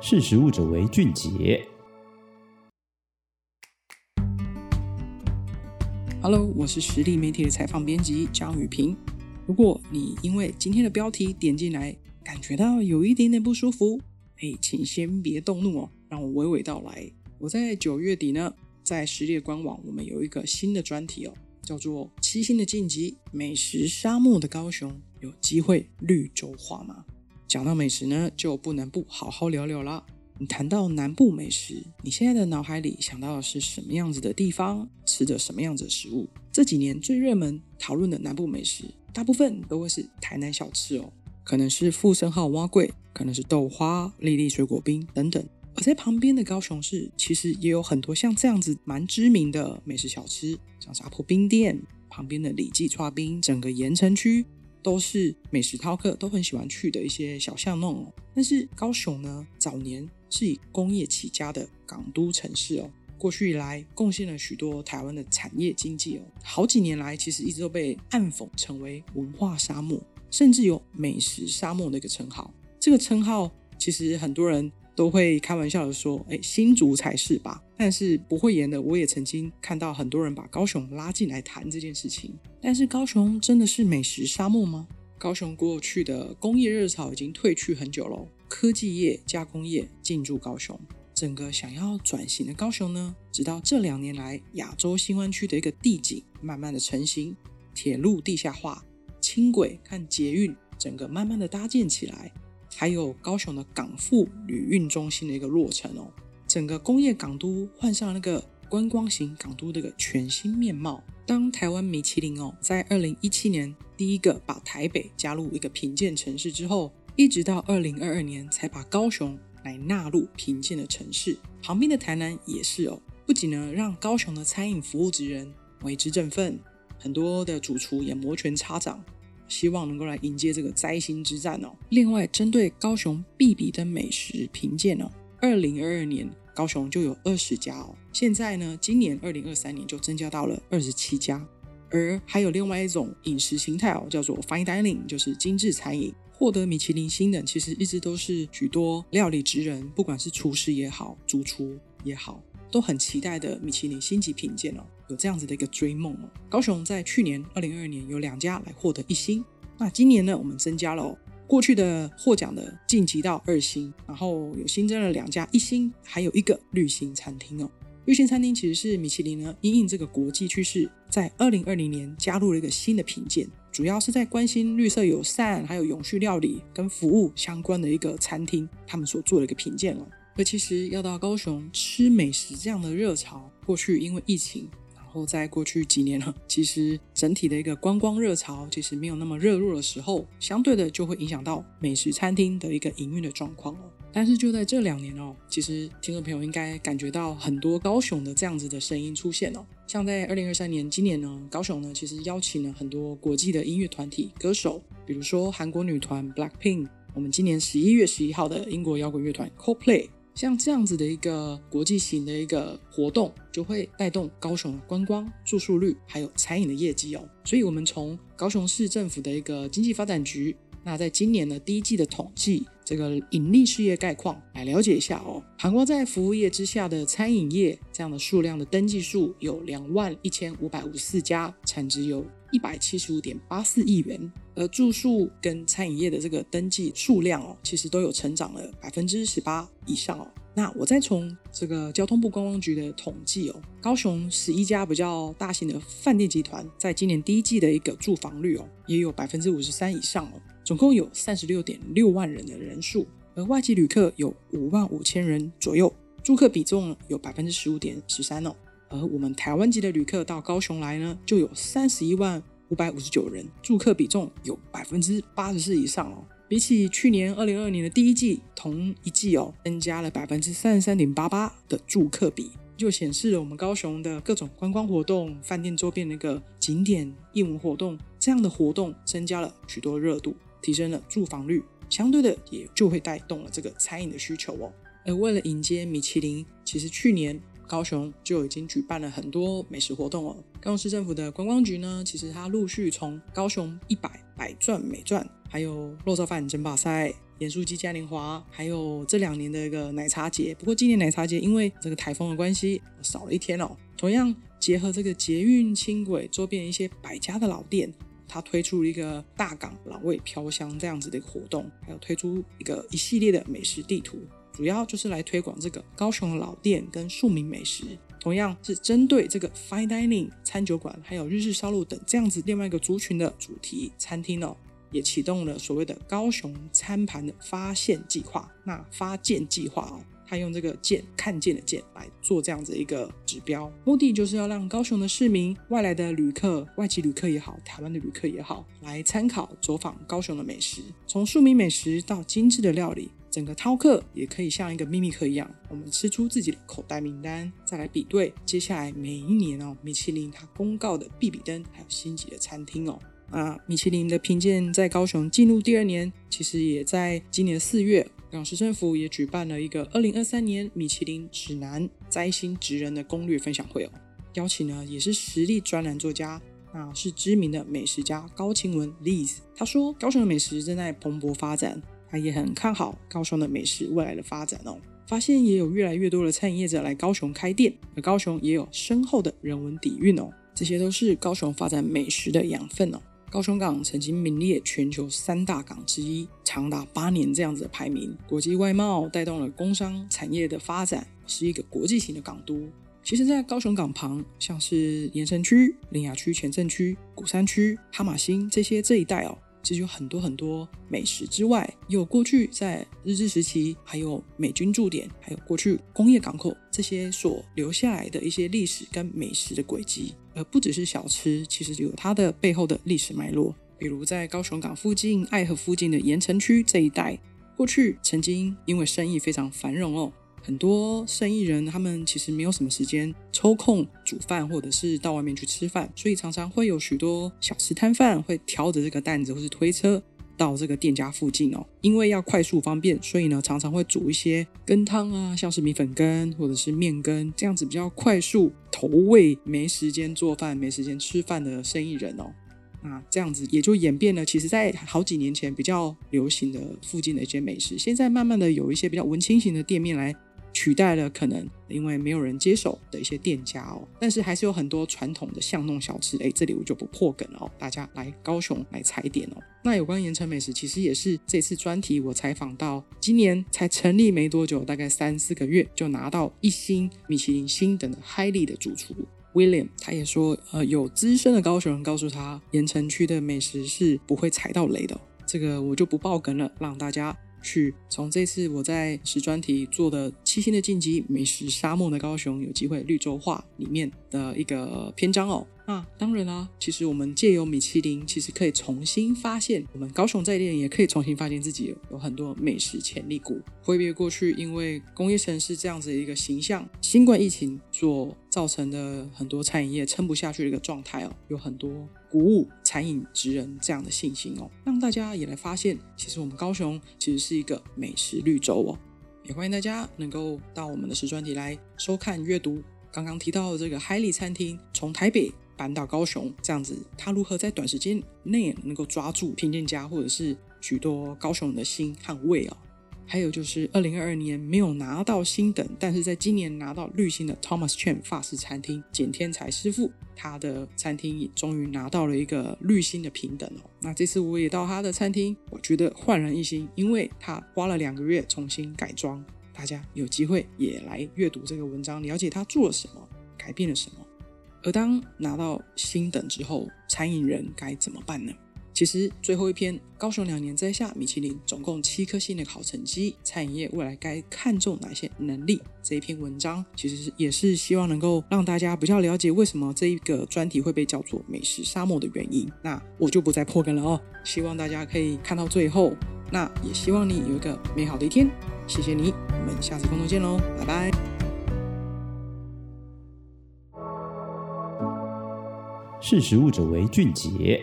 识食物者为俊杰。Hello，我是实力媒体的采访编辑张雨萍。如果你因为今天的标题点进来，感觉到有一点点不舒服，哎，请先别动怒哦，让我娓娓道来。我在九月底呢，在实力官网，我们有一个新的专题哦，叫做“七星的晋级：美食沙漠的高雄，有机会绿洲化吗？”讲到美食呢，就不能不好好聊聊啦。你谈到南部美食，你现在的脑海里想到的是什么样子的地方，吃着什么样子的食物？这几年最热门讨论的南部美食，大部分都会是台南小吃哦，可能是富盛号碗粿，可能是豆花、粒粒水果冰等等。而在旁边的高雄市，其实也有很多像这样子蛮知名的美食小吃，像是阿婆冰店旁边的李记剉冰，整个盐城区。都是美食饕客都很喜欢去的一些小巷弄哦。但是高雄呢，早年是以工业起家的港都城市哦，过去以来贡献了许多台湾的产业经济哦。好几年来，其实一直都被暗讽成为文化沙漠，甚至有美食沙漠的一个称号。这个称号其实很多人。都会开玩笑的说：“哎，新竹才是吧？”但是不会言的，我也曾经看到很多人把高雄拉进来谈这件事情。但是高雄真的是美食沙漠吗？高雄过去的工业热潮已经退去很久了，科技业、加工业进驻高雄，整个想要转型的高雄呢，直到这两年来，亚洲新湾区的一个地景慢慢的成型，铁路地下化、轻轨看捷运，整个慢慢的搭建起来。还有高雄的港富旅运中心的一个落成哦，整个工业港都换上那个观光型港都的一个全新面貌。当台湾米其林哦，在二零一七年第一个把台北加入一个评鉴城市之后，一直到二零二二年才把高雄来纳入评鉴的城市。旁边的台南也是哦，不仅呢让高雄的餐饮服务职人为之振奋，很多的主厨也摩拳擦掌。希望能够来迎接这个灾星之战哦。另外，针对高雄必比的美食评鉴哦，二零二二年高雄就有二十家哦，现在呢，今年二零二三年就增加到了二十七家。而还有另外一种饮食形态哦，叫做 Fine Dining，就是精致餐饮。获得米其林星的，其实一直都是许多料理职人，不管是厨师也好，主厨也好。都很期待的米其林星级评鉴哦，有这样子的一个追梦哦。高雄在去年二零二二年有两家来获得一星，那今年呢，我们增加了哦，过去的获奖的晋级到二星，然后有新增了两家一星，还有一个绿星餐厅哦。绿星餐厅其实是米其林呢因应这个国际趋势，在二零二零年加入了一个新的评鉴，主要是在关心绿色友善还有永续料理跟服务相关的一个餐厅，他们所做的一个评鉴哦。而其实要到高雄吃美食这样的热潮，过去因为疫情，然后在过去几年呢，其实整体的一个观光热潮其实没有那么热络的时候，相对的就会影响到美食餐厅的一个营运的状况哦。但是就在这两年哦，其实听众朋友应该感觉到很多高雄的这样子的声音出现哦。像在二零二三年今年呢，高雄呢其实邀请了很多国际的音乐团体歌手，比如说韩国女团 Blackpink，我们今年十一月十一号的英国摇滚乐团 Coldplay。像这样子的一个国际型的一个活动，就会带动高雄的观光、住宿率，还有餐饮的业绩哦。所以，我们从高雄市政府的一个经济发展局，那在今年的第一季的统计，这个营利事业概况来了解一下哦。韩国在服务业之下的餐饮业，这样的数量的登记数有两万一千五百五十四家，产值有一百七十五点八四亿元。而住宿跟餐饮业的这个登记数量哦，其实都有成长了百分之十八以上哦。那我再从这个交通部观光局的统计哦，高雄十一家比较大型的饭店集团，在今年第一季的一个住房率哦，也有百分之五十三以上哦，总共有三十六点六万人的人数，而外籍旅客有五万五千人左右，住客比重有百分之十五点十三哦。而我们台湾籍的旅客到高雄来呢，就有三十一万。五百五十九人，住客比重有百分之八十四以上哦。比起去年二零二二年的第一季同一季哦，增加了百分之三十三点八八的住客比，就显示了我们高雄的各种观光活动、饭店周边的一个景点、艺文活动这样的活动增加了许多热度，提升了住房率，相对的也就会带动了这个餐饮的需求哦。而为了迎接米其林，其实去年。高雄就已经举办了很多美食活动哦。高雄市政府的观光局呢，其实它陆续从高雄一百百转美转，还有肉燥饭争霸赛、盐酥鸡嘉年华，还有这两年的一个奶茶节。不过今年奶茶节因为这个台风的关系少了一天哦。同样结合这个捷运轻轨周边一些百家的老店，它推出了一个大港老味飘香这样子的一个活动，还有推出一个一系列的美食地图，主要就是来推广这个高雄的老店跟庶民美食。同样是针对这个 fine dining 餐酒馆，还有日式烧肉等这样子另外一个族群的主题餐厅哦，也启动了所谓的高雄餐盘的发现计划。那发见计划哦，他用这个见看见的见来做这样子一个指标，目的就是要让高雄的市民、外来的旅客、外籍旅客也好，台湾的旅客也好，来参考走访高雄的美食，从庶民美食到精致的料理。整个饕客也可以像一个秘密客一样，我们吃出自己的口袋名单，再来比对接下来每一年哦，米其林它公告的必比登还有星级的餐厅哦。啊，米其林的评鉴在高雄进入第二年，其实也在今年四月，港市政府也举办了一个二零二三年米其林指南摘星职人的攻略分享会哦，邀请呢也是实力专栏作家，啊是知名的美食家高晴文 Liz，他说高雄的美食正在蓬勃发展。他也很看好高雄的美食未来的发展哦，发现也有越来越多的餐饮业者来高雄开店，而高雄也有深厚的人文底蕴哦，这些都是高雄发展美食的养分哦。高雄港曾经名列全球三大港之一，长达八年这样子的排名。国际外贸带动了工商产业的发展，是一个国际型的港都。其实，在高雄港旁，像是盐埕区、苓雅区前镇区、鼓山区、哈玛星这些这一带哦。其实有很多很多美食之外，有过去在日治时期，还有美军驻点，还有过去工业港口这些所留下来的一些历史跟美食的轨迹，而不只是小吃，其实有它的背后的历史脉络。比如在高雄港附近、爱河附近的盐埕区这一带，过去曾经因为生意非常繁荣哦。很多生意人，他们其实没有什么时间抽空煮饭，或者是到外面去吃饭，所以常常会有许多小吃摊贩会挑着这个担子，或是推车到这个店家附近哦。因为要快速方便，所以呢，常常会煮一些羹汤啊，像是米粉羹或者是面羹这样子比较快速投喂，没时间做饭、没时间吃饭的生意人哦。那这样子也就演变了，其实，在好几年前比较流行的附近的一些美食，现在慢慢的有一些比较文青型的店面来。取代了可能因为没有人接手的一些店家哦，但是还是有很多传统的巷弄小吃，哎，这里我就不破梗了哦，大家来高雄来踩点哦。那有关盐城美食，其实也是这次专题我采访到，今年才成立没多久，大概三四个月就拿到一星米其林星等的 Highly 的主厨 William，他也说，呃，有资深的高雄人告诉他，盐城区的美食是不会踩到雷的，这个我就不爆梗了，让大家。去。从这次我在实专题做的七星的晋级美食沙漠的高雄，有机会绿洲化里面的一个篇章哦。那当然啦，其实我们借由米其林，其实可以重新发现我们高雄在地，也可以重新发现自己有很多美食潜力股。挥别过去因为工业城市这样子的一个形象，新冠疫情所造成的很多餐饮业撑不下去的一个状态哦，有很多。鼓舞餐饮职人这样的信心哦，让大家也来发现，其实我们高雄其实是一个美食绿洲哦。也欢迎大家能够到我们的实专题来收看阅读。刚刚提到的这个 Highly 餐厅，从台北搬到高雄这样子，他如何在短时间内能够抓住评鉴家或者是许多高雄人的心和胃哦？还有就是，二零二二年没有拿到星等，但是在今年拿到绿星的 Thomas Chen 法式餐厅简天才师傅，他的餐厅也终于拿到了一个绿星的平等哦。那这次我也到他的餐厅，我觉得焕然一新，因为他花了两个月重新改装。大家有机会也来阅读这个文章，了解他做了什么，改变了什么。而当拿到新等之后，餐饮人该怎么办呢？其实最后一篇高雄两年摘下米其林总共七颗星的好成绩，餐饮业未来该看重哪些能力？这一篇文章其实也是希望能够让大家比较了解为什么这一个专题会被叫做美食沙漠的原因。那我就不再破梗了哦，希望大家可以看到最后。那也希望你有一个美好的一天。谢谢你，我们下次工作见喽，拜拜。识时务者为俊杰。